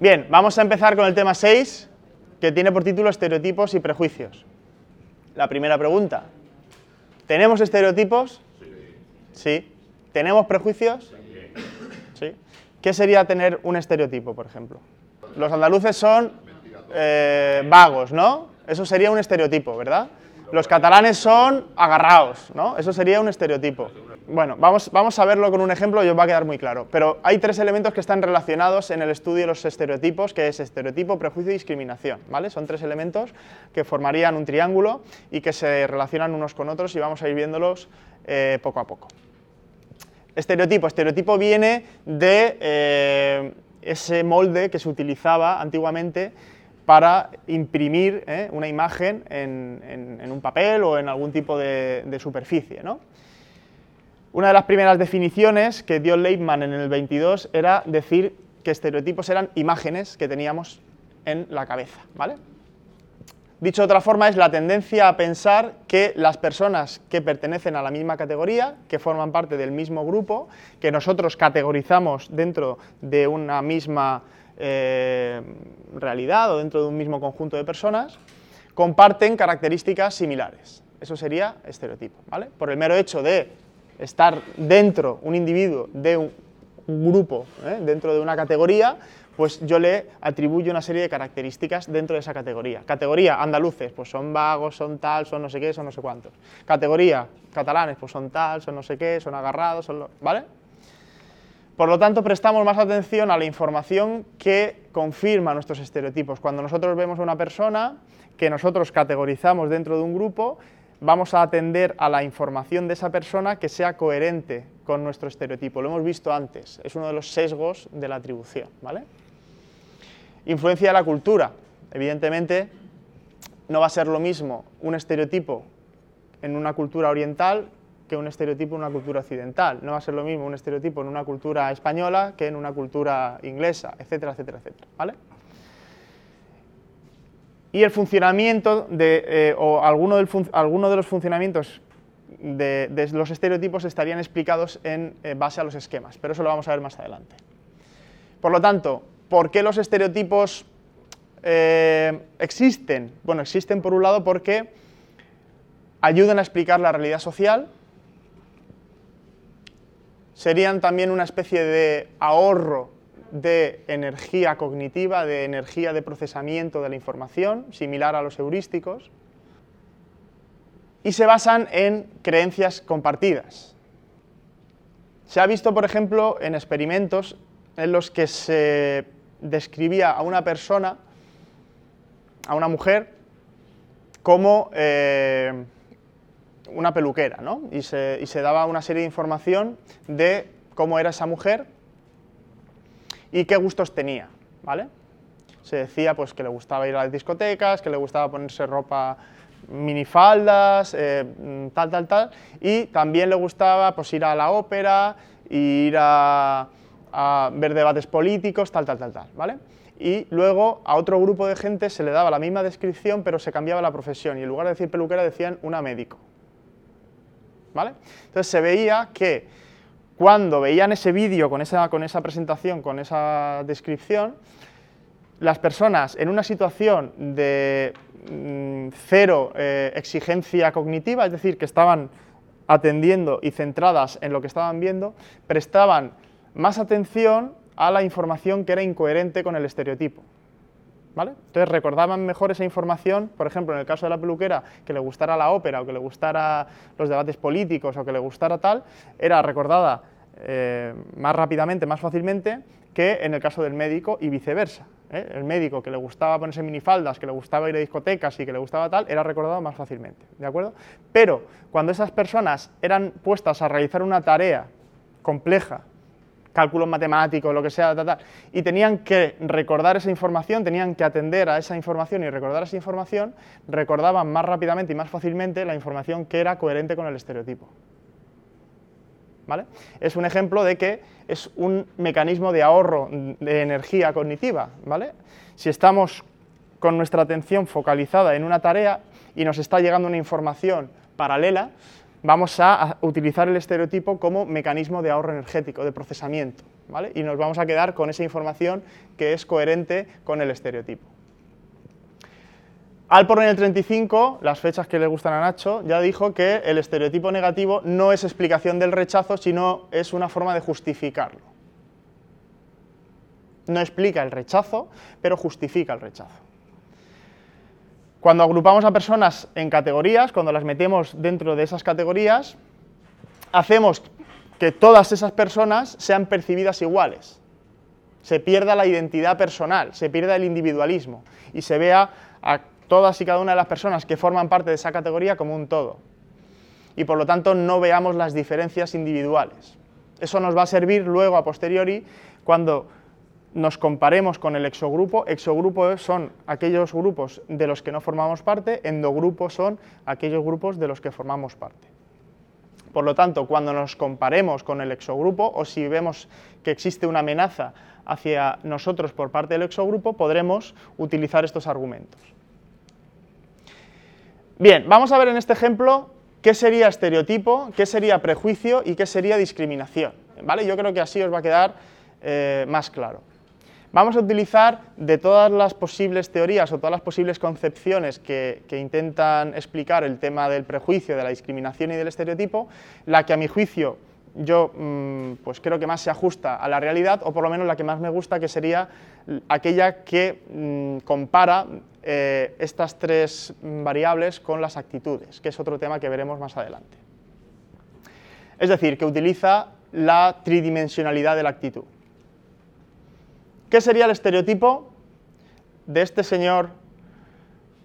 Bien, vamos a empezar con el tema 6, que tiene por título estereotipos y prejuicios. La primera pregunta, ¿tenemos estereotipos? Sí. ¿Tenemos prejuicios? Sí. ¿Qué sería tener un estereotipo, por ejemplo? Los andaluces son eh, vagos, ¿no? Eso sería un estereotipo, ¿verdad? Los catalanes son agarrados, ¿no? Eso sería un estereotipo. Bueno, vamos, vamos a verlo con un ejemplo y os va a quedar muy claro. Pero hay tres elementos que están relacionados en el estudio de los estereotipos, que es estereotipo, prejuicio y discriminación. ¿vale? Son tres elementos que formarían un triángulo y que se relacionan unos con otros y vamos a ir viéndolos eh, poco a poco. Estereotipo. Estereotipo viene de eh, ese molde que se utilizaba antiguamente para imprimir eh, una imagen en, un papel o en algún tipo de, superficie. Una de las primeras definiciones que dio Leitman en el 22 era decir que estereotipos eran imágenes que teníamos en la cabeza, ¿vale? Dicho de otra forma, es la tendencia a pensar que las personas que pertenecen a la misma categoría, que forman parte del mismo grupo, que nosotros categorizamos dentro de una misma eh, realidad o dentro de un mismo conjunto de personas, comparten características similares. Eso sería estereotipo, ¿vale? Por el mero hecho de estar dentro, un individuo de un, grupo, ¿eh? dentro de una categoría, pues yo le atribuyo una serie de características dentro de esa categoría. Categoría, andaluces, pues son vagos, son tal, son no sé qué, son no sé cuántos. Categoría, catalanes, pues son tal, son no sé qué, son agarrados, son ¿vale? Por lo tanto, prestamos más atención a la información que confirma nuestros estereotipos. Cuando nosotros vemos a una persona que nosotros categorizamos dentro de un grupo, vamos a atender a la información de esa persona que sea coherente con nuestro estereotipo. Lo hemos visto antes, es uno de los sesgos de la atribución. ¿vale? Influencia de la cultura. Evidentemente, no va a ser lo mismo un estereotipo en una cultura oriental que un estereotipo en una cultura occidental. No va a ser lo mismo un estereotipo en una cultura española que en una cultura inglesa, etcétera, etcétera, etcétera. ¿vale? y el funcionamiento de, eh, o alguno, de los funcionamientos de, los estereotipos estarían explicados en eh, base a los esquemas, pero eso lo vamos a ver más adelante. Por lo tanto, ¿por qué los estereotipos eh, existen? Bueno, existen por un lado porque ayudan a explicar la realidad social, serían también una especie de ahorro de energía cognitiva, de energía de procesamiento de la información, similar a los heurísticos, y se basan en creencias compartidas. Se ha visto, por ejemplo, en experimentos en los que se describía a una persona, a una mujer, como eh, una peluquera, ¿no? y, se, daba una serie de información de cómo era esa mujer y qué gustos tenía, ¿vale? Se decía pues, que le gustaba ir a las discotecas, que le gustaba ponerse ropa minifaldas, eh, mm, tal, tal, tal, y también le gustaba pues, ir a la ópera, ir a, ver debates políticos, tal, tal, tal, tal, ¿vale? Y luego a otro grupo de gente se le daba la misma descripción, pero se cambiaba la profesión, y en lugar de decir peluquera decían una médico, ¿vale? Entonces se veía que cuando veían ese vídeo con esa, con esa presentación, con esa descripción, las personas en una situación de mm, cero eh, exigencia cognitiva, es decir, que estaban atendiendo y centradas en lo que estaban viendo, prestaban más atención a la información que era incoherente con el estereotipo. ¿Vale? Entonces recordaban mejor esa información, por ejemplo, en el caso de la peluquera, que le gustara la ópera o que le gustara los debates políticos o que le gustara tal, era recordada eh, más rápidamente, más fácilmente que en el caso del médico y viceversa. ¿eh? El médico que le gustaba ponerse minifaldas, que le gustaba ir a discotecas y que le gustaba tal, era recordado más fácilmente, ¿de acuerdo? Pero cuando esas personas eran puestas a realizar una tarea compleja, cálculos matemáticos, lo que sea, y tenían que recordar esa información, tenían que atender a esa información y recordar esa información, recordaban más rápidamente y más fácilmente la información que era coherente con el estereotipo. ¿vale? Es un ejemplo de que es un mecanismo de ahorro de energía cognitiva. ¿vale? Si estamos con nuestra atención focalizada en una tarea y nos está llegando una información paralela, vamos a utilizar el estereotipo como mecanismo de ahorro energético, de procesamiento, ¿vale? y nos vamos a quedar con esa información que es coherente con el estereotipo. Alport en el 35, las fechas que le gustan a Nacho, ya dijo que el estereotipo negativo no es explicación del rechazo, sino es una forma de justificarlo. No explica el rechazo, pero justifica el rechazo. Cuando agrupamos a personas en categorías, cuando las metemos dentro de esas categorías, hacemos que todas esas personas sean percibidas iguales. Se pierda la identidad personal, se pierda el individualismo y se vea a todas y cada una de las personas que forman parte de esa categoría como un todo. Y por lo tanto no veamos las diferencias individuales. Eso nos va a servir luego a posteriori cuando nos comparemos con el exogrupo. Exogrupos son aquellos grupos de los que no formamos parte, endogrupos son aquellos grupos de los que formamos parte. Por lo tanto, cuando nos comparemos con el exogrupo o si vemos que existe una amenaza hacia nosotros por parte del exogrupo, podremos utilizar estos argumentos. Bien, vamos a ver en este ejemplo qué sería estereotipo, qué sería prejuicio y qué sería discriminación. ¿vale? Yo creo que así os va a quedar eh, más claro. Vamos a utilizar de todas las posibles teorías o todas las posibles concepciones que, intentan explicar el tema del prejuicio, de la discriminación y del estereotipo, la que a mi juicio yo mm, pues creo que más se ajusta a la realidad, o por lo menos la que más me gusta, que sería aquella que mm, compara eh, estas tres variables con las actitudes, que es otro tema que veremos más adelante. Es decir, que utiliza la tridimensionalidad de la actitud. ¿Qué sería el estereotipo de este señor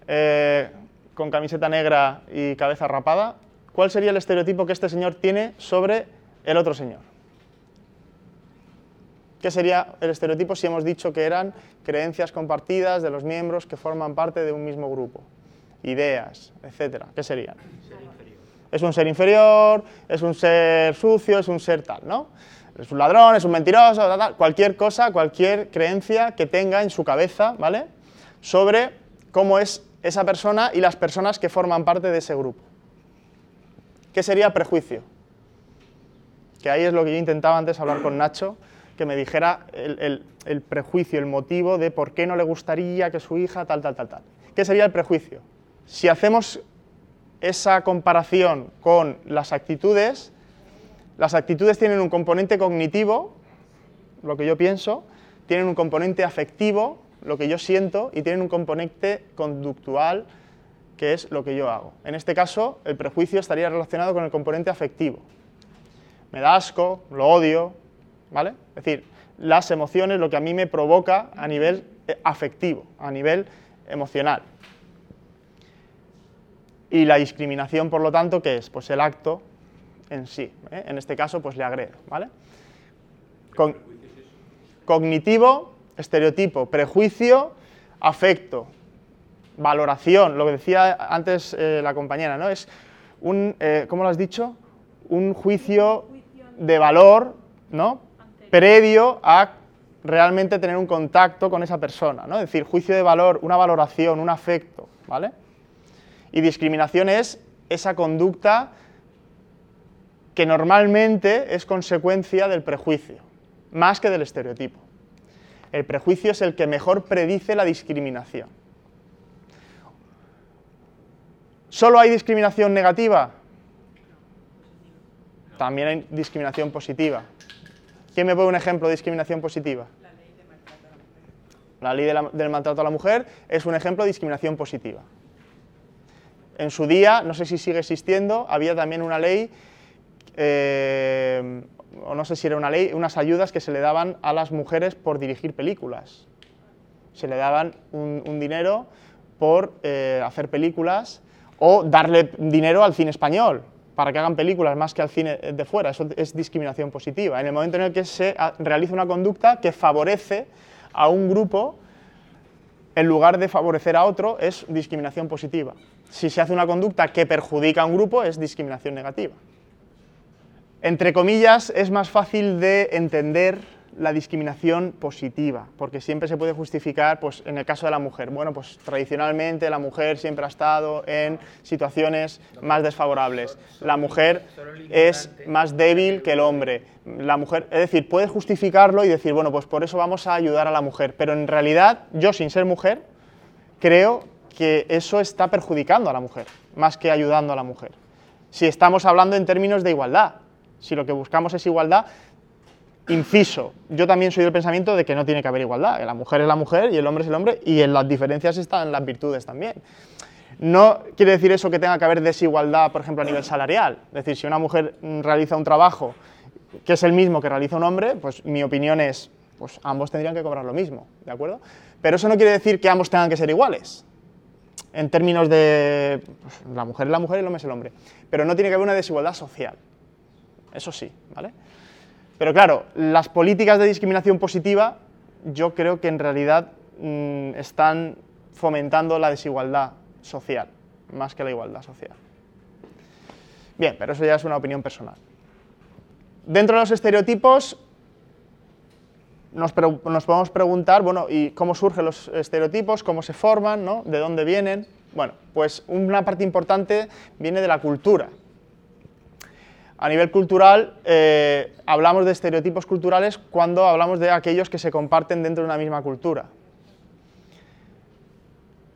eh, con camiseta negra y cabeza rapada? ¿Cuál sería el estereotipo que este señor tiene sobre el otro señor? ¿Qué sería el estereotipo si hemos dicho que eran creencias compartidas de los miembros que forman parte de un mismo grupo? Ideas, etcétera. ¿Qué serían? Es un ser inferior, es un ser sucio, es un ser tal, ¿no? Es un ladrón, es un mentiroso, tal, cualquier cosa, cualquier creencia que tenga en su cabeza, ¿vale? Sobre cómo es esa persona y las personas que forman parte de ese grupo. ¿Qué sería prejuicio? Que ahí es lo que yo intentaba antes hablar con Nacho, que me dijera el, prejuicio, el motivo de por qué no le gustaría que su hija tal, tal, tal, tal. ¿Qué sería el prejuicio? Si hacemos esa comparación con las actitudes, las actitudes tienen un componente cognitivo, lo que yo pienso, tienen un componente afectivo, lo que yo siento, y tienen un componente conductual, que es lo que yo hago. En este caso, el prejuicio estaría relacionado con el componente afectivo. Me da asco, lo odio, ¿vale? Es decir, las emociones, lo que a mí me provoca a nivel eh, afectivo, a nivel emocional. Y la discriminación, por lo tanto, ¿qué es? Pues el acto en sí. ¿eh? En este caso, pues le agredo, ¿vale? cognitivo, estereotipo, prejuicio, afecto, valoración, lo que decía antes eh, la compañera, ¿no? Es un, ¿cómo lo has dicho? Un juicio de valor, ¿no? previo a realmente tener un contacto con esa persona, ¿no? Es decir, juicio de valor, una valoración, un afecto, ¿vale? Y discriminación es esa conducta que normalmente es consecuencia del prejuicio, más que del estereotipo. El prejuicio es el que mejor predice la discriminación. ¿Solo hay discriminación negativa? También hay discriminación positiva. ¿Quién me pone un ejemplo de discriminación positiva? La ley de la mujer. La ley del maltrato a la mujer es un ejemplo de discriminación positiva. En su día, no sé si sigue existiendo, había también una ley, eh, o no sé si era una ley, unas ayudas que se le daban a las mujeres por dirigir películas. Se le daban un, dinero por eh, hacer películas o darle dinero al cine español para que hagan películas más que al cine de fuera. Eso es discriminación positiva. En el momento en el que se realiza una conducta que favorece a un grupo en lugar de favorecer a otro, es discriminación positiva. Si se hace una conducta que perjudica a un grupo, es discriminación negativa. Entre comillas, es más fácil de entender la discriminación positiva, porque siempre se puede justificar, pues en el caso de la mujer, bueno, pues tradicionalmente la mujer siempre ha estado en situaciones más desfavorables. La mujer es más débil que el hombre. La mujer, es decir, puede justificarlo y decir, bueno, pues por eso vamos a ayudar a la mujer, pero en realidad yo sin ser mujer creo que eso está perjudicando a la mujer, más que ayudando a la mujer. Si estamos hablando en términos de igualdad, si lo que buscamos es igualdad, Inciso, yo también soy del pensamiento de que no tiene que haber igualdad, que la mujer es la mujer y el hombre es el hombre y en las diferencias están las virtudes también. No quiere decir eso que tenga que haber desigualdad, por ejemplo, a nivel salarial. Es decir, si una mujer realiza un trabajo que es el mismo que realiza un hombre, pues mi opinión es, pues ambos tendrían que cobrar lo mismo, ¿de acuerdo? Pero eso no quiere decir que ambos tengan que ser iguales, en términos de pues, la mujer es la mujer y el hombre es el hombre. Pero no tiene que haber una desigualdad social, eso sí, ¿vale? Pero claro, las políticas de discriminación positiva yo creo que en realidad mm, están fomentando la desigualdad social, más que la igualdad social. Bien, pero eso ya es una opinión personal. Dentro de los estereotipos nos, podemos preguntar, bueno, ¿y cómo surgen los estereotipos? ¿Cómo se forman? ¿no? ¿De dónde vienen? Bueno, pues una parte importante viene de la cultura. A nivel cultural, eh, hablamos de estereotipos culturales cuando hablamos de aquellos que se comparten dentro de una misma cultura.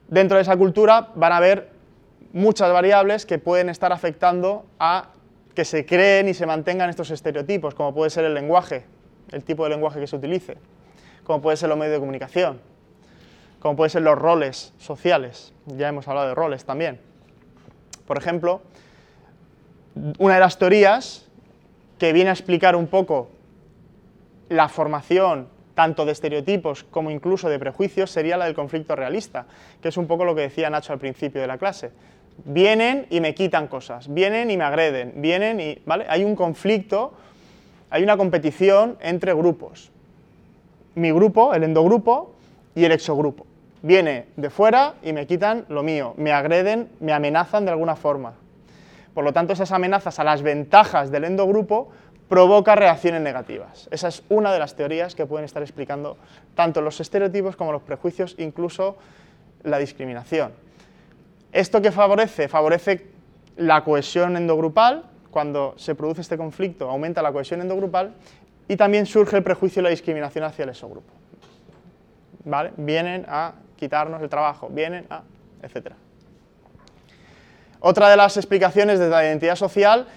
Dentro de esa cultura van a haber muchas variables que pueden estar afectando a que se creen y se mantengan estos estereotipos, como puede ser el lenguaje, el tipo de lenguaje que se utilice, como puede ser los medios de comunicación, como pueden ser los roles sociales, ya hemos hablado de roles también. Por ejemplo, una de las teorías que viene a explicar un poco la formación tanto de estereotipos como incluso de prejuicios sería la del conflicto realista, que es un poco lo que decía Nacho al principio de la clase. Vienen y me quitan cosas, vienen y me agreden, vienen y... ¿vale? Hay un conflicto, hay una competición entre grupos. Mi grupo, el endogrupo, y el exogrupo. Viene de fuera y me quitan lo mío, me agreden, me amenazan de alguna forma. Por lo tanto, esas amenazas a las ventajas del endogrupo provoca reacciones negativas. Esa es una de las teorías que pueden estar explicando tanto los estereotipos como los prejuicios, incluso la discriminación. ¿Esto qué favorece? Favorece la cohesión endogrupal, cuando se produce este conflicto aumenta la cohesión endogrupal y también surge el prejuicio y la discriminación hacia el exogrupo. Vienen a quitarnos el trabajo, vienen a... etcétera. Otra de las explicaciones de la identidad social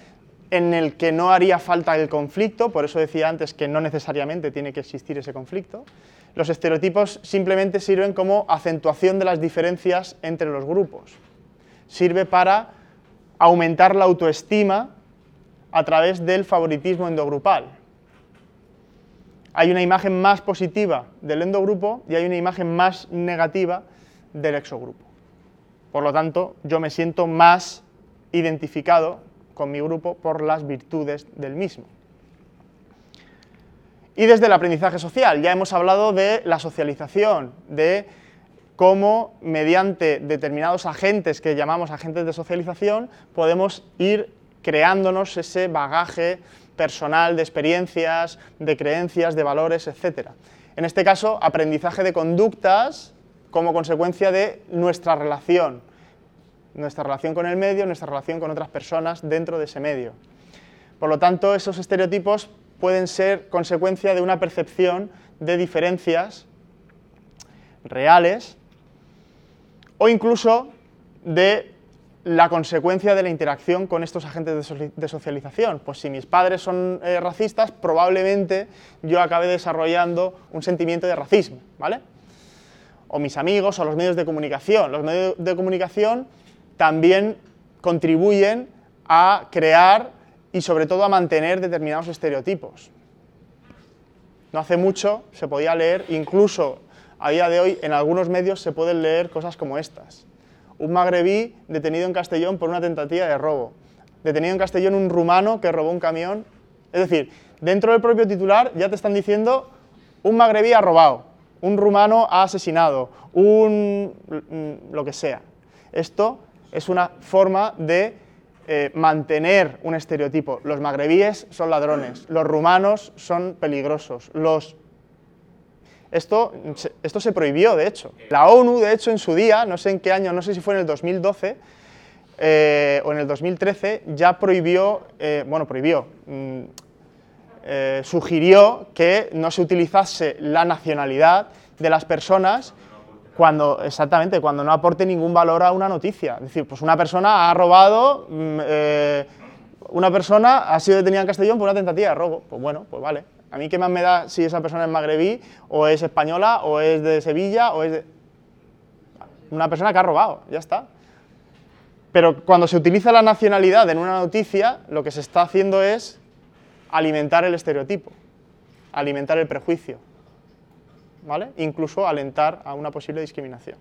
en el que no haría falta el conflicto, por eso decía antes que no necesariamente tiene que existir ese conflicto, los estereotipos simplemente sirven como acentuación de las diferencias entre los grupos. Sirve para aumentar la autoestima a través del favoritismo endogrupal. Hay una imagen más positiva del endogrupo y hay una imagen más negativa del exogrupo. Por lo tanto, yo me siento más identificado con mi grupo por las virtudes del mismo. Y desde el aprendizaje social, ya hemos hablado de la socialización, de cómo mediante determinados agentes que llamamos agentes de socialización podemos ir creándonos ese bagaje personal de experiencias, de creencias, de valores, etc. En este caso, aprendizaje de conductas como consecuencia de nuestra relación, nuestra relación con el medio, nuestra relación con otras personas dentro de ese medio. Por lo tanto, esos estereotipos pueden ser consecuencia de una percepción de diferencias reales o incluso de la consecuencia de la interacción con estos agentes de socialización. Pues si mis padres son eh, racistas, probablemente yo acabe desarrollando un sentimiento de racismo, ¿vale? O mis amigos o los medios de comunicación. Los medios de comunicación también contribuyen a crear y sobre todo a mantener determinados estereotipos. No hace mucho se podía leer, incluso a día de hoy en algunos medios se pueden leer cosas como estas. Un magrebí detenido en Castellón por una tentativa de robo. Detenido en Castellón un rumano que robó un camión. Es decir, dentro del propio titular ya te están diciendo un magrebí ha robado un rumano ha asesinado, un lo que sea. Esto es una forma de eh, mantener un estereotipo. Los magrebíes son ladrones, los rumanos son peligrosos, los... Esto, esto se prohibió, de hecho. La ONU, de hecho, en su día, no sé en qué año, no sé si fue en el 2012 eh, o en el 2013, ya prohibió, eh, bueno, prohibió, mm, sugirió que no se utilizase la nacionalidad de las personas cuando, exactamente, cuando no aporte ningún valor a una noticia. Es decir, pues una persona ha robado, mm, eh, una persona ha sido detenida en Castellón por una tentativa de robo. Pues bueno, pues vale. A mí qué más me da si esa persona es magrebí, o es española, o es de Sevilla, o es de... Una persona que ha robado, ya está. Pero cuando se utiliza la nacionalidad en una noticia, lo que se está haciendo es alimentar el estereotipo, alimentar el prejuicio. ¿vale? Incluso alentar a una posible discriminación.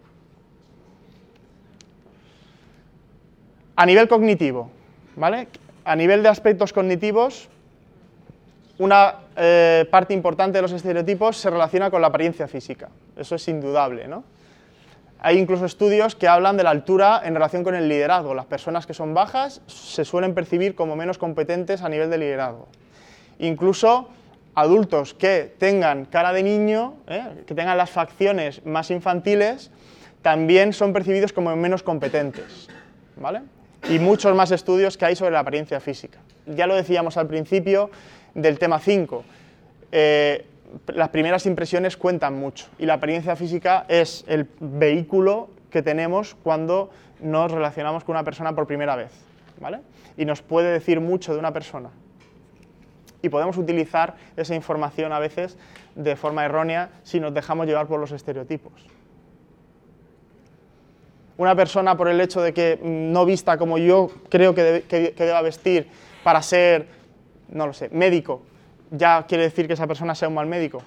A nivel cognitivo, ¿vale? A nivel de aspectos cognitivos, una eh, parte importante de los estereotipos se relaciona con la apariencia física. Eso es indudable, ¿no? Hay incluso estudios que hablan de la altura en relación con el liderazgo. Las personas que son bajas se suelen percibir como menos competentes a nivel de liderazgo. Incluso adultos que tengan cara de niño, ¿eh? que tengan las facciones más infantiles, también son percibidos como menos competentes. ¿vale? Y muchos más estudios que hay sobre la apariencia física. Ya lo decíamos al principio del tema 5. Eh, las primeras impresiones cuentan mucho y la apariencia física es el vehículo que tenemos cuando nos relacionamos con una persona por primera vez. ¿vale? Y nos puede decir mucho de una persona y podemos utilizar esa información a veces de forma errónea si nos dejamos llevar por los estereotipos. Una persona por el hecho de que no vista como yo creo que, deba vestir para ser, no lo sé, médico, ¿ya quiere decir que esa persona sea un mal médico?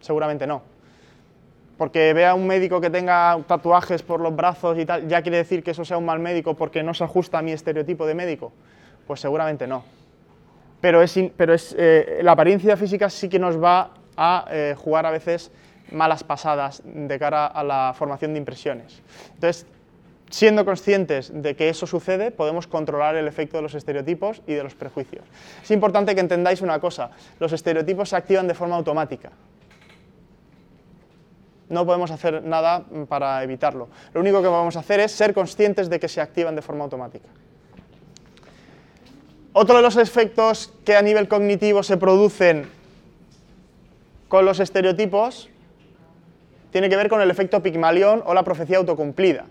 Seguramente no. Porque vea un médico que tenga tatuajes por los brazos y tal, ¿ya quiere decir que eso sea un mal médico porque no se ajusta a mi estereotipo de médico? Pues seguramente no pero, es, eh, la apariencia física sí que nos va a eh, jugar a veces malas pasadas de cara a la formación de impresiones. Entonces, siendo conscientes de que eso sucede, podemos controlar el efecto de los estereotipos y de los prejuicios. Es importante que entendáis una cosa, los estereotipos se activan de forma automática. No podemos hacer nada para evitarlo. Lo único que vamos a hacer es ser conscientes de que se activan de forma automática. Otro de los efectos que a nivel cognitivo se producen con los estereotipos tiene que ver con el efecto Pigmalión o la profecía autocumplida.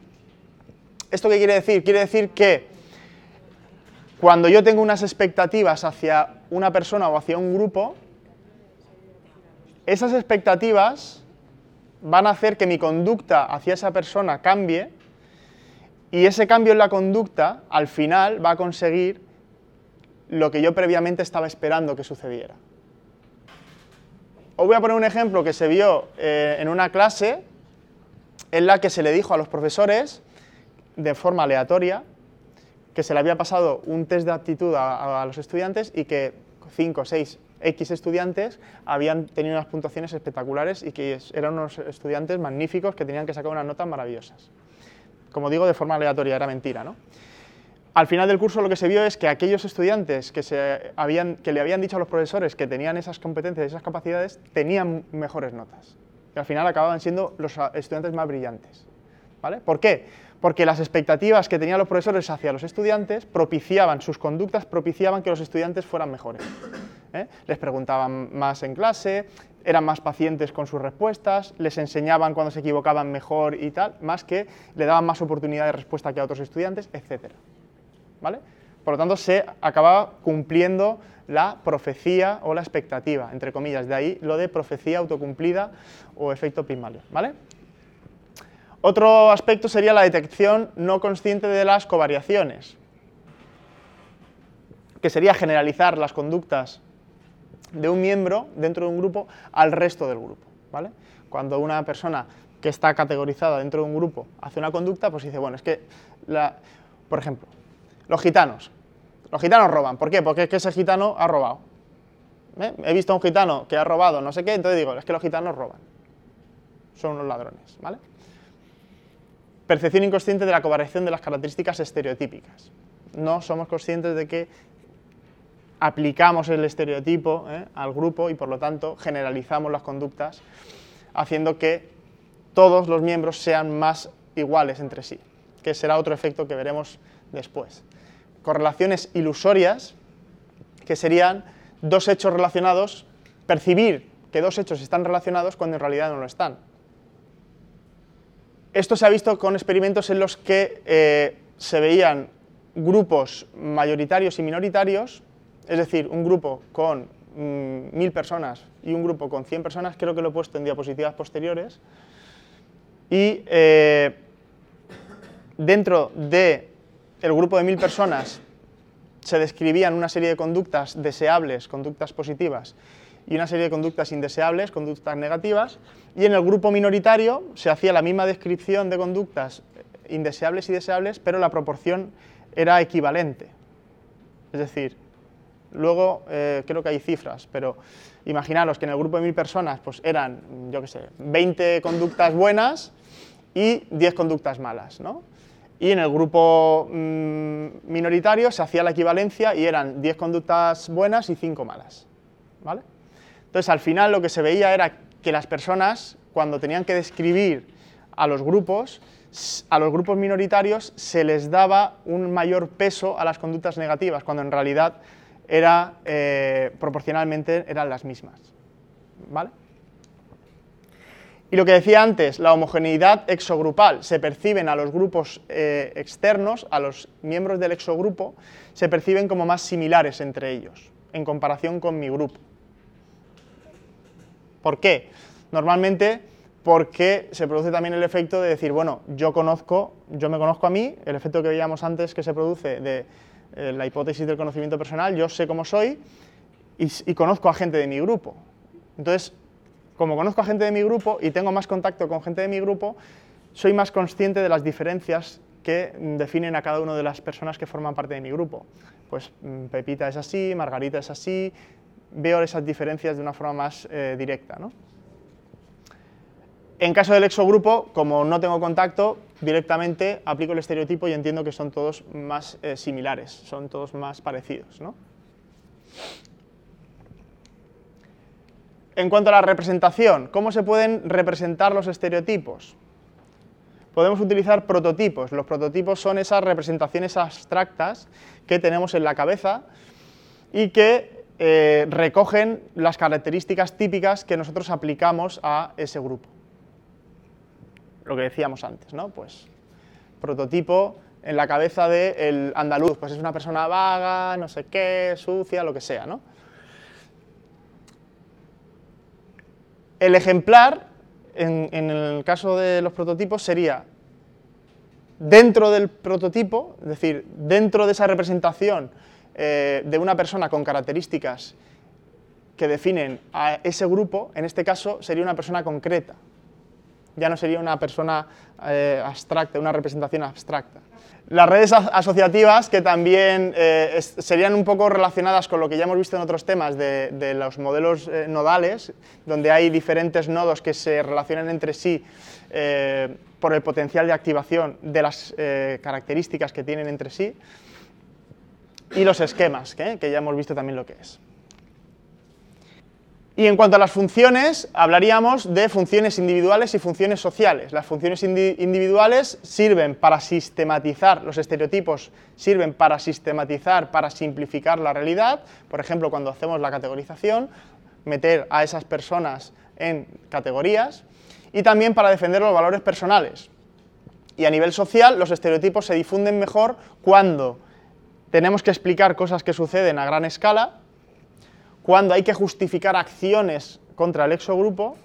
¿Esto qué quiere decir? Quiere decir que cuando yo tengo unas expectativas hacia una persona o hacia un grupo, esas expectativas van a hacer que mi conducta hacia esa persona cambie y ese cambio en la conducta al final va a conseguir lo que yo previamente estaba esperando que sucediera. Os voy a poner un ejemplo que se vio eh, en una clase en la que se le dijo a los profesores, de forma aleatoria, que se le había pasado un test de aptitud a, a los estudiantes y que 5, 6, X estudiantes habían tenido unas puntuaciones espectaculares y que eran unos estudiantes magníficos que tenían que sacar unas notas maravillosas. Como digo, de forma aleatoria, era mentira, ¿no? Al final del curso lo que se vio es que aquellos estudiantes que, se habían, que le habían dicho a los profesores que tenían esas competencias esas capacidades, tenían mejores notas. Y al final acababan siendo los estudiantes más brillantes. ¿Por qué? Porque las expectativas que tenían los profesores hacia los estudiantes propiciaban, sus conductas propiciaban que los estudiantes fueran mejores. ¿eh? Les preguntaban más en clase, eran más pacientes con sus respuestas, les enseñaban cuando se equivocaban mejor y tal, más que le daban más oportunidad de respuesta que a otros estudiantes, etcétera. Por lo tanto, se acababa cumpliendo la profecía o la expectativa, entre comillas. De ahí lo de profecía autocumplida o efecto Pygmalion, ¿vale? Otro aspecto sería la detección no consciente de las covariaciones, que sería generalizar las conductas de un miembro dentro de un grupo al resto del grupo, ¿vale? Cuando una persona que está categorizada dentro de un grupo hace una conducta, pues dice, bueno, es que, la, por ejemplo, los gitanos. Los gitanos roban. ¿Por qué? Porque es que ese gitano ha robado. ¿Eh? He visto a un gitano que ha robado no sé qué, entonces digo, es que los gitanos roban. Son unos ladrones, ¿vale? Percepción inconsciente de la covariación de las características estereotípicas. no somos conscientes de que aplicamos el estereotipo ¿eh? al grupo y por lo tanto generalizamos las conductas haciendo que todos los miembros sean más iguales entre sí, que será otro efecto que veremos después. Correlaciones ilusorias, que serían dos hechos relacionados, percibir que dos hechos están relacionados cuando en realidad no lo están. Esto se ha visto con experimentos en los que eh, se veían grupos mayoritarios y minoritarios, es decir, un grupo con mm, mil personas y un grupo con 100 personas, creo que lo he puesto en diapositivas posteriores, y eh, dentro del grupo de mil personas se describían una serie de conductas deseables, conductas positivas, y una serie de conductas indeseables, conductas negativas, y en el grupo minoritario se hacía la misma descripción de conductas indeseables y deseables, pero la proporción era equivalente. Es decir, luego eh, creo que hay cifras, pero imaginaros que en el grupo de mil personas pues eran, yo qué sé, 20 conductas buenas y 10 conductas malas, ¿no? Y en el grupo mm, minoritario se hacía la equivalencia y eran 10 conductas buenas y 5 malas, ¿vale? Entonces, al final lo que se veía era que las personas, cuando tenían que describir a los grupos, a los grupos minoritarios se les daba un mayor peso a las conductas negativas, cuando en realidad era, eh, proporcionalmente eran las mismas. ¿Vale? Y lo que decía antes, la homogeneidad exogrupal, se perciben a los grupos eh, externos, a los miembros del exogrupo, se perciben como más similares entre ellos, en comparación con mi grupo. ¿Por qué? Normalmente porque se produce también el efecto de decir, bueno, yo conozco, yo me conozco a mí, el efecto que veíamos antes que se produce de eh, la hipótesis del conocimiento personal, yo sé cómo soy y, conozco a gente de mi grupo. Entonces, como conozco a gente de mi grupo y tengo más contacto con gente de mi grupo, soy más consciente de las diferencias que definen a cada una de las personas que forman parte de mi grupo. Pues mm, Pepita es así, Margarita es así, veo esas diferencias de una forma más eh, directa. En caso del exogrupo, como no tengo contacto, directamente aplico el estereotipo y entiendo que son todos más eh, similares, son todos más parecidos. En cuanto a la representación, ¿cómo se pueden representar los estereotipos? Podemos utilizar prototipos. Los prototipos son esas representaciones abstractas que tenemos en la cabeza y que eh, recogen las características típicas que nosotros aplicamos a ese grupo. Lo que decíamos antes, ¿no? Pues prototipo en la cabeza del andaluz, pues es una persona vaga, no sé qué, sucia, lo que sea, ¿no? El ejemplar, en, el caso de los prototipos, sería dentro del prototipo, es decir, dentro de esa representación eh, de una persona con características que definen a ese grupo, en este caso sería una persona concreta. Ya no sería una persona eh, abstracta, una representación abstracta. Las redes asociativas, que también eh, serían un poco relacionadas con lo que ya hemos visto en otros temas de, los modelos nodales, donde hay diferentes nodos que se relacionan entre sí por el potencial de activación de las características que tienen entre sí y los esquemas, que ya hemos visto también lo que es. Y en cuanto a las funciones, hablaríamos de funciones individuales y funciones sociales. Las funciones individuales sirven para sistematizar, los estereotipos sirven para sistematizar, para simplificar la realidad. Por ejemplo, cuando hacemos la categorización, meter a esas personas en categorías. Y también para defender los valores personales. Y a nivel social, los estereotipos se difunden mejor cuando tenemos que explicar cosas que suceden a gran escala, cuando hay que justificar acciones contra el exogrupo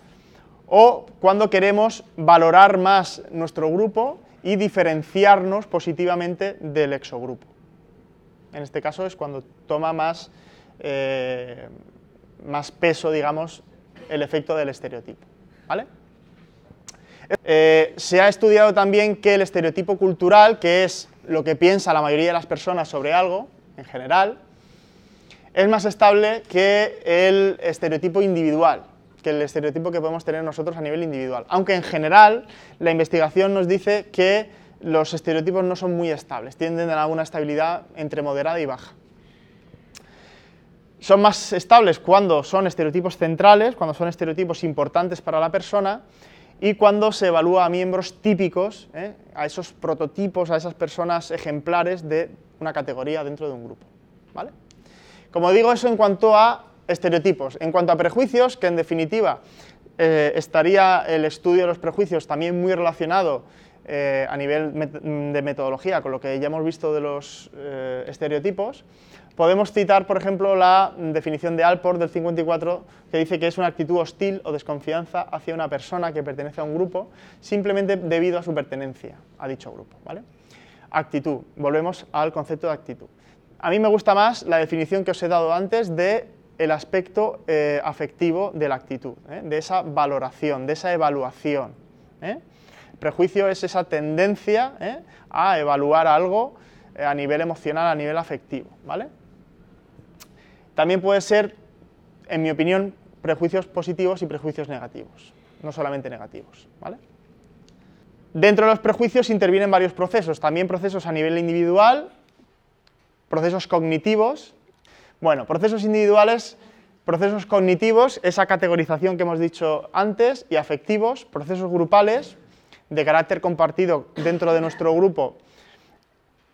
o cuando queremos valorar más nuestro grupo y diferenciarnos positivamente del exogrupo. En este caso es cuando toma más, eh, más peso, digamos, el efecto del estereotipo. ¿vale? Eh, se ha estudiado también que el estereotipo cultural, que es lo que piensa la mayoría de las personas sobre algo, en general, es más estable que el estereotipo individual, que el estereotipo que podemos tener nosotros a nivel individual. Aunque en general la investigación nos dice que los estereotipos no son muy estables, tienden a una estabilidad entre moderada y baja. Son más estables cuando son estereotipos centrales, cuando son estereotipos importantes para la persona y cuando se evalúa a miembros típicos, ¿eh? a esos prototipos, a esas personas ejemplares de una categoría dentro de un grupo. ¿vale? Como digo, eso en cuanto a estereotipos. En cuanto a prejuicios, que en definitiva eh, estaría el estudio de los prejuicios también muy relacionado eh, a nivel de metodología con lo que ya hemos visto de los eh, estereotipos, podemos citar, por ejemplo, la definición de Alport del 54, que dice que es una actitud hostil o desconfianza hacia una persona que pertenece a un grupo, simplemente debido a su pertenencia a dicho grupo. Actitud, volvemos al concepto de actitud. A mí me gusta más la definición que os he dado antes de el aspecto eh, afectivo de la actitud, de esa valoración, de esa evaluación. Prejuicio es esa tendencia ¿eh? a evaluar algo eh, a nivel emocional, a nivel afectivo. ¿vale? También puede ser, en mi opinión, prejuicios positivos y prejuicios negativos, no solamente negativos. ¿vale? Dentro de los prejuicios intervienen varios procesos, también procesos a nivel individual, procesos cognitivos. Bueno, procesos individuales, procesos cognitivos, esa categorización que hemos dicho antes, y afectivos, procesos grupales, de carácter compartido dentro de nuestro grupo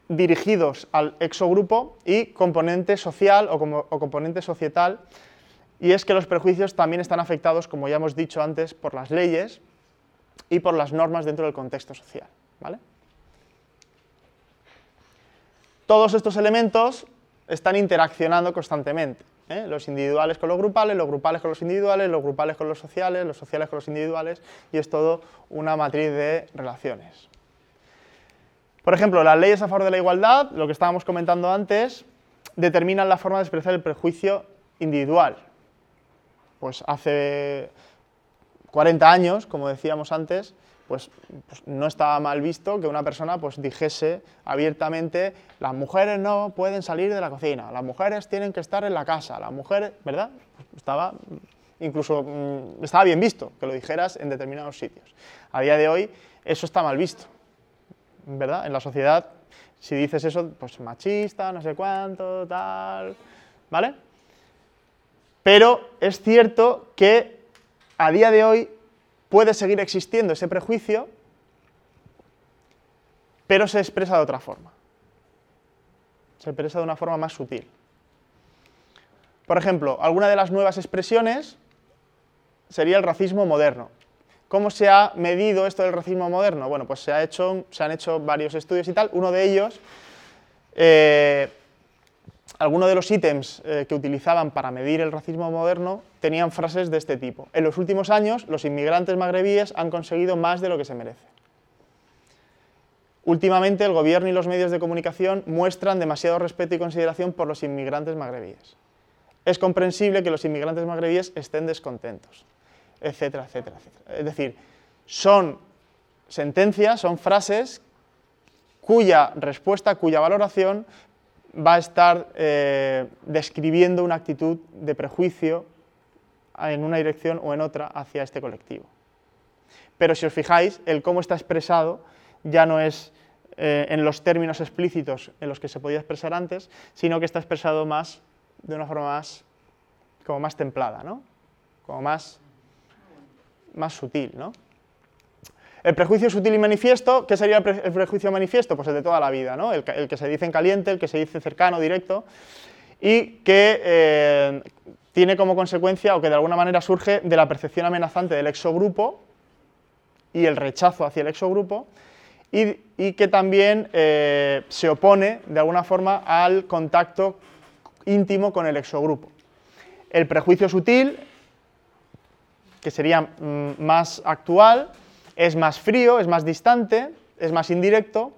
dirigidos al exogrupo y componente social o, como, componente societal, y es que los prejuicios también están afectados, como ya hemos dicho antes, por las leyes y por las normas dentro del contexto social. ¿vale? Todos estos elementos están interaccionando constantemente. ¿eh? los individuales con los grupales, los grupales con los individuales, los grupales con los sociales, los sociales con los individuales, y es todo una matriz de relaciones. Por ejemplo, las leyes a favor de la igualdad, lo que estábamos comentando antes, determinan la forma de expresar el prejuicio individual. Pues hace 40 años, como decíamos antes, pues, pues, no estaba mal visto que una persona pues dijese abiertamente las mujeres no pueden salir de la cocina, las mujeres tienen que estar en la casa, las mujeres, ¿verdad? Estaba incluso mm, estaba bien visto que lo dijeras en determinados sitios. A día de hoy eso está mal visto, ¿verdad? En la sociedad si dices eso, pues machista, no sé cuánto, tal, ¿vale? Pero es cierto que a día de hoy puede seguir existiendo ese prejuicio, pero se expresa de otra forma. Se expresa de una forma más sutil. Por ejemplo, alguna de las nuevas expresiones sería el racismo moderno. ¿Cómo se ha medido esto del racismo moderno? Bueno, pues se, ha hecho, se han hecho varios estudios y tal. Uno de ellos eh, algunos de los ítems eh, que utilizaban para medir el racismo moderno tenían frases de este tipo. En los últimos años, los inmigrantes magrebíes han conseguido más de lo que se merece. Últimamente, el gobierno y los medios de comunicación muestran demasiado respeto y consideración por los inmigrantes magrebíes. Es comprensible que los inmigrantes magrebíes estén descontentos, etcétera, etcétera, etcétera. Es decir, son sentencias, son frases cuya respuesta, cuya valoración va a estar eh, describiendo una actitud de prejuicio en una dirección o en otra hacia este colectivo. Pero si os fijáis, el cómo está expresado ya no es eh, en los términos explícitos en los que se podía expresar antes, sino que está expresado más de una forma más, como más templada, ¿no? como más, más sutil. ¿no? El prejuicio sutil y manifiesto, ¿qué sería el, prejuicio manifiesto? Pues el de toda la vida, ¿no? el, que se dice en caliente, el que se dice cercano, directo, y que eh, tiene como consecuencia, o que de alguna manera surge de la percepción amenazante del exogrupo y el rechazo hacia el exogrupo, y, que también eh, se opone de alguna forma al contacto íntimo con el exogrupo. El prejuicio sutil, que sería mm, más actual, es más frío, es más distante, es más indirecto,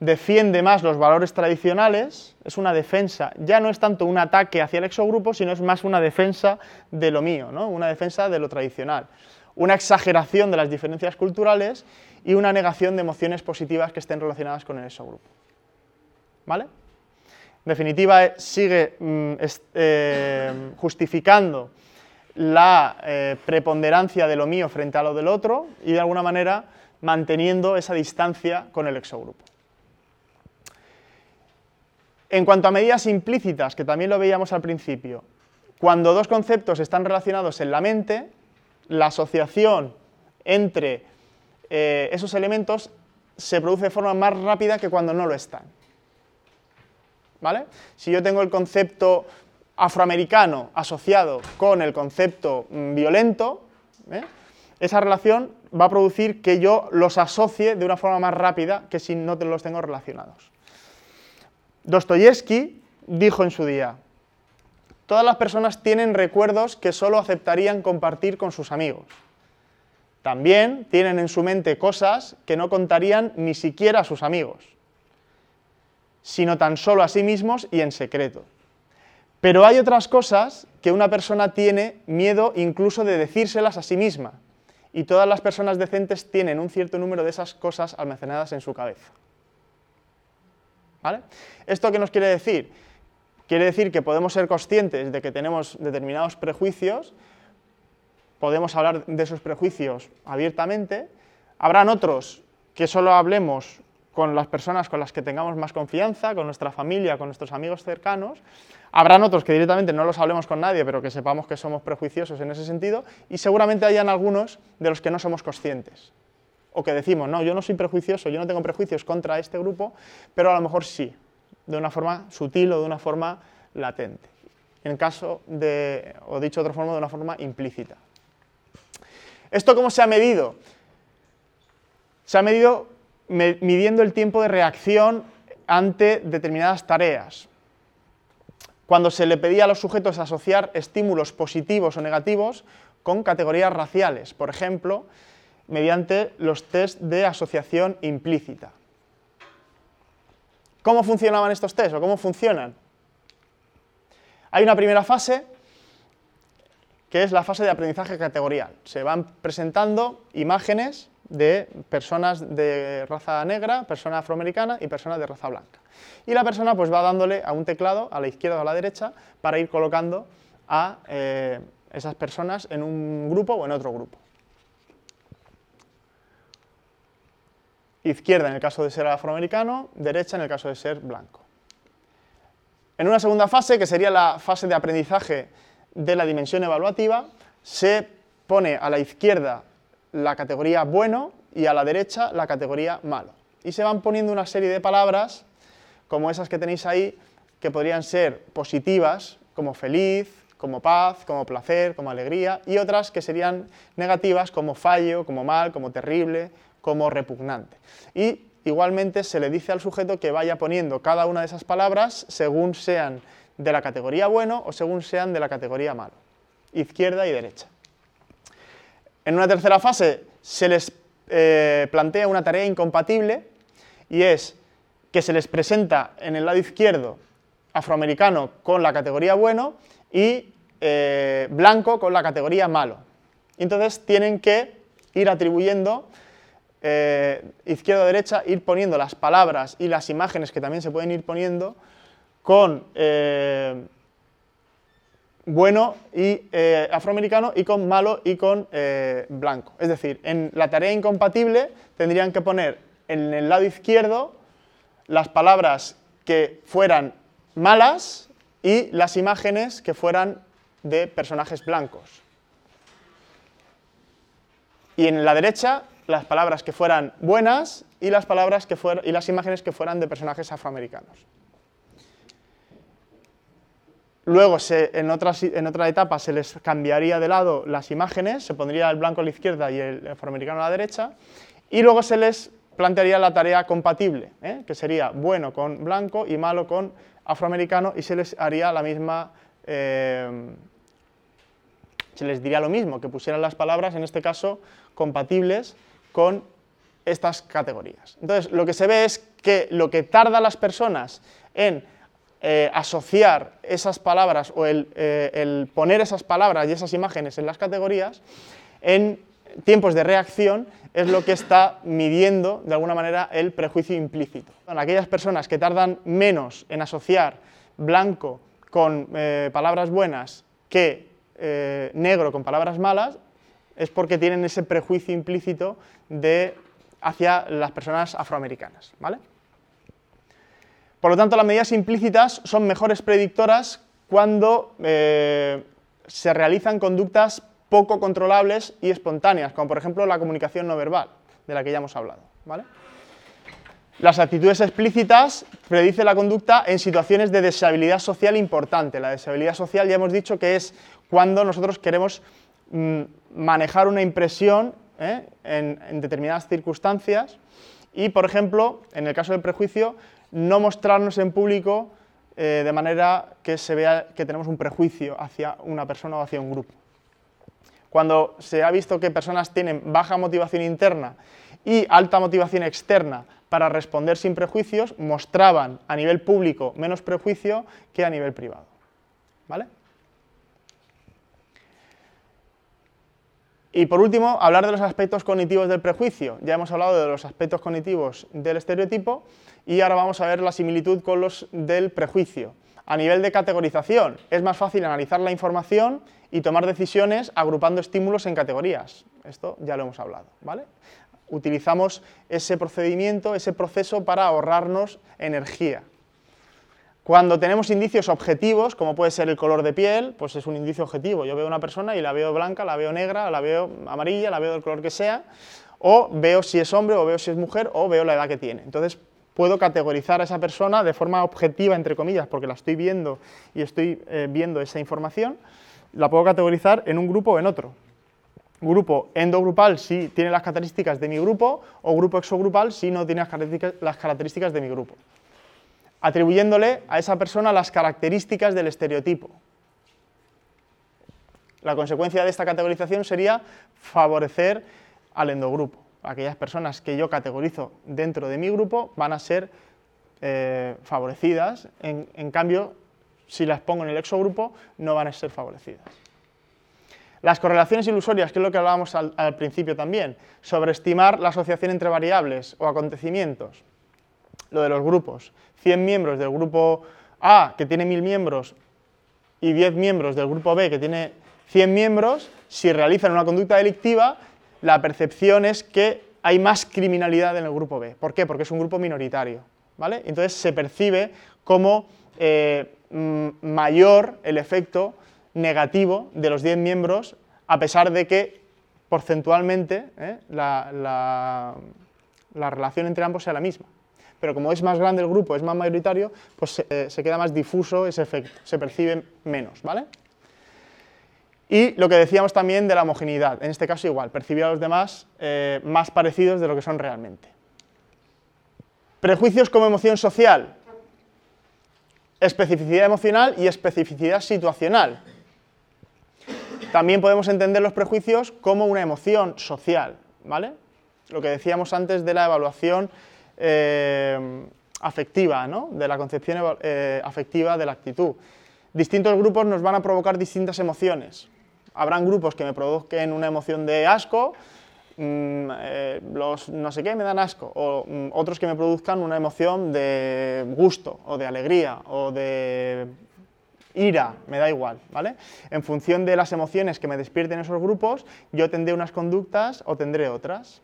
defiende más los valores tradicionales, es una defensa, ya no es tanto un ataque hacia el exogrupo, sino es más una defensa de lo mío, ¿no? una defensa de lo tradicional, una exageración de las diferencias culturales y una negación de emociones positivas que estén relacionadas con el exogrupo. ¿Vale? En definitiva, eh, sigue mm, eh, justificando la eh, preponderancia de lo mío frente a lo del otro y de alguna manera manteniendo esa distancia con el exogrupo. En cuanto a medidas implícitas, que también lo veíamos al principio, cuando dos conceptos están relacionados en la mente, la asociación entre eh, esos elementos se produce de forma más rápida que cuando no lo están. ¿Vale? Si yo tengo el concepto afroamericano asociado con el concepto mm, violento, ¿eh? esa relación va a producir que yo los asocie de una forma más rápida que si no los tengo relacionados. Dostoyevsky dijo en su día, todas las personas tienen recuerdos que solo aceptarían compartir con sus amigos. También tienen en su mente cosas que no contarían ni siquiera a sus amigos, sino tan solo a sí mismos y en secreto. Pero hay otras cosas que una persona tiene miedo incluso de decírselas a sí misma, y todas las personas decentes tienen un cierto número de esas cosas almacenadas en su cabeza. ¿Vale? ¿Esto qué nos quiere decir? Quiere decir que podemos ser conscientes de que tenemos determinados prejuicios, podemos hablar de esos prejuicios abiertamente, habrán otros que solo hablemos con las personas con las que tengamos más confianza, con nuestra familia, con nuestros amigos cercanos, habrán otros que directamente no los hablemos con nadie, pero que sepamos que somos prejuiciosos en ese sentido, y seguramente hayan algunos de los que no somos conscientes, o que decimos, no, yo no soy prejuicioso, yo no tengo prejuicios contra este grupo, pero a lo mejor sí, de una forma sutil o de una forma latente. En caso de, o dicho de otra forma, de una forma implícita. ¿Esto cómo se ha medido? Se ha medido midiendo el tiempo de reacción ante determinadas tareas. Cuando se le pedía a los sujetos asociar estímulos positivos o negativos con categorías raciales, por ejemplo, mediante los test de asociación implícita. ¿Cómo funcionaban estos test o cómo funcionan? Hay una primera fase que es la fase de aprendizaje categorial. Se van presentando imágenes de personas de raza negra, persona afroamericana y personas de raza blanca. Y la persona pues va dándole a un teclado a la izquierda o a la derecha para ir colocando a eh, esas personas en un grupo o en otro grupo. Izquierda en el caso de ser afroamericano, derecha en el caso de ser blanco. En una segunda fase, que sería la fase de aprendizaje de la dimensión evaluativa, se pone a la izquierda la categoría bueno y a la derecha la categoría malo. Y se van poniendo una serie de palabras, como esas que tenéis ahí, que podrían ser positivas, como feliz, como paz, como placer, como alegría, y otras que serían negativas, como fallo, como mal, como terrible, como repugnante. Y igualmente se le dice al sujeto que vaya poniendo cada una de esas palabras según sean de la categoría bueno o según sean de la categoría malo, izquierda y derecha. En una tercera fase se les eh, plantea una tarea incompatible y es que se les presenta en el lado izquierdo afroamericano con la categoría bueno y eh, blanco con la categoría malo. Entonces tienen que ir atribuyendo eh, izquierda o derecha, ir poniendo las palabras y las imágenes que también se pueden ir poniendo con bueno y eh, afroamericano y con malo y con eh, blanco. Es decir, en la tarea incompatible tendrían que poner en el lado izquierdo las palabras que fueran malas y las imágenes que fueran de personajes blancos. Y en la derecha las palabras que fueran buenas y las palabras que y las imágenes que fueran de personajes afroamericanos. Luego, en, otra, etapa, se les cambiaría de lado las imágenes, se pondría el blanco a la izquierda y el afroamericano a la derecha, y luego se les plantearía la tarea compatible, ¿eh? que sería bueno con blanco y malo con afroamericano, y se les haría la misma, eh, se les diría lo mismo, que pusieran las palabras, en este caso, compatibles con estas categorías. Entonces, lo que se ve es que lo que tarda las personas en eh, asociar esas palabras o eh, el, poner esas palabras y esas imágenes en las categorías en tiempos de reacción es lo que está midiendo de alguna manera el prejuicio implícito. aquellas personas que tardan menos en asociar blanco con eh, palabras buenas que negro con palabras malas es porque tienen ese prejuicio implícito de hacia las personas afroamericanas. ¿vale? Por lo tanto, las medidas implícitas son mejores predictoras cuando eh, se realizan conductas poco controlables y espontáneas, como por ejemplo la comunicación no verbal, de la que ya hemos hablado. Las actitudes explícitas predicen la conducta en situaciones de deshabilidad social importante. La deshabilidad social ya hemos dicho que es cuando nosotros queremos mm, manejar una impresión ¿eh? en, determinadas circunstancias y, por ejemplo, en el caso del prejuicio, no mostrarnos en público eh, de manera que se vea que tenemos un prejuicio hacia una persona o hacia un grupo. Cuando se ha visto que personas tienen baja motivación interna y alta motivación externa para responder sin prejuicios, mostraban a nivel público menos prejuicio que a nivel privado. ¿Vale? Y por último, hablar de los aspectos cognitivos del prejuicio. Ya hemos hablado de los aspectos cognitivos del estereotipo y ahora vamos a ver la similitud con los del prejuicio. A nivel de categorización, es más fácil analizar la información y tomar decisiones agrupando estímulos en categorías. Esto ya lo hemos hablado, ¿vale? Utilizamos ese procedimiento, ese proceso para ahorrarnos energía. Cuando tenemos indicios objetivos, como puede ser el color de piel, pues es un indicio objetivo. Yo veo una persona y la veo blanca, la veo negra, la veo amarilla, la veo del color que sea, o veo si es hombre, o veo si es mujer, o veo la edad que tiene. Entonces puedo categorizar a esa persona de forma objetiva, entre comillas, porque la estoy viendo y estoy eh, viendo esa información, la puedo categorizar en un grupo o en otro. Grupo endogrupal si tiene las características de mi grupo, o grupo exogrupal si no tiene las características de mi grupo atribuyéndole a esa persona las características del estereotipo. La consecuencia de esta categorización sería favorecer al endogrupo. Aquellas personas que yo categorizo dentro de mi grupo van a ser eh, favorecidas, en, cambio, si las pongo en el exogrupo, no van a ser favorecidas. Las correlaciones ilusorias, que es lo que hablábamos al principio también, sobreestimar la asociación entre variables o acontecimientos, lo de los grupos. 100 miembros del grupo A, que tiene 1000 miembros, y 10 miembros del grupo B, que tiene 100 miembros, si realizan una conducta delictiva, la percepción es que hay más criminalidad en el grupo B. ¿Por qué? Porque es un grupo minoritario. ¿vale? Entonces se percibe como eh, mayor el efecto negativo de los 10 miembros, a pesar de que porcentualmente eh, la relación entre ambos sea la misma pero como es más grande el grupo, es más mayoritario, pues se, eh, queda más difuso ese efecto, se percibe menos, ¿vale? Y lo que decíamos también de la homogeneidad, en este caso igual, percibir a los demás eh, más parecidos de lo que son realmente. Prejuicios como emoción social, especificidad emocional y especificidad situacional. También podemos entender los prejuicios como una emoción social, ¿vale? Lo que decíamos antes de la evaluación eh, afectiva, ¿no? de la concepción eh, afectiva de la actitud. Distintos grupos nos van a provocar distintas emociones. Habrán grupos que me produzcan una emoción de asco, mm, eh, los no sé qué me dan asco, o mm, otros que me produzcan una emoción de gusto, o de alegría, o de ira, me da igual, ¿vale? En función de las emociones que me despierten esos grupos, yo tendré unas conductas o tendré otras.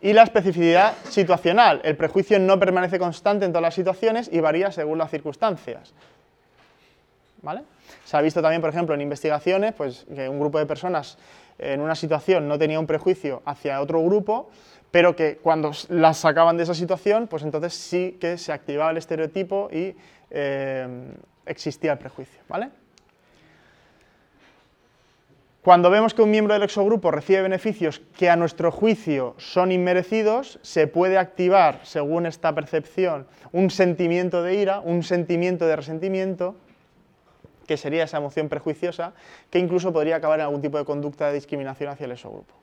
Y la especificidad situacional. El prejuicio no permanece constante en todas las situaciones y varía según las circunstancias. ¿Vale? Se ha visto también, por ejemplo, en investigaciones, pues, que un grupo de personas en una situación no tenía un prejuicio hacia otro grupo, pero que cuando las sacaban de esa situación, pues entonces sí que se activaba el estereotipo y eh, existía el prejuicio. ¿vale? Cuando vemos que un miembro del exogrupo recibe beneficios que a nuestro juicio son inmerecidos, se puede activar, según esta percepción, un sentimiento de ira, un sentimiento de resentimiento, que sería esa emoción prejuiciosa, que incluso podría acabar en algún tipo de conducta de discriminación hacia el exogrupo.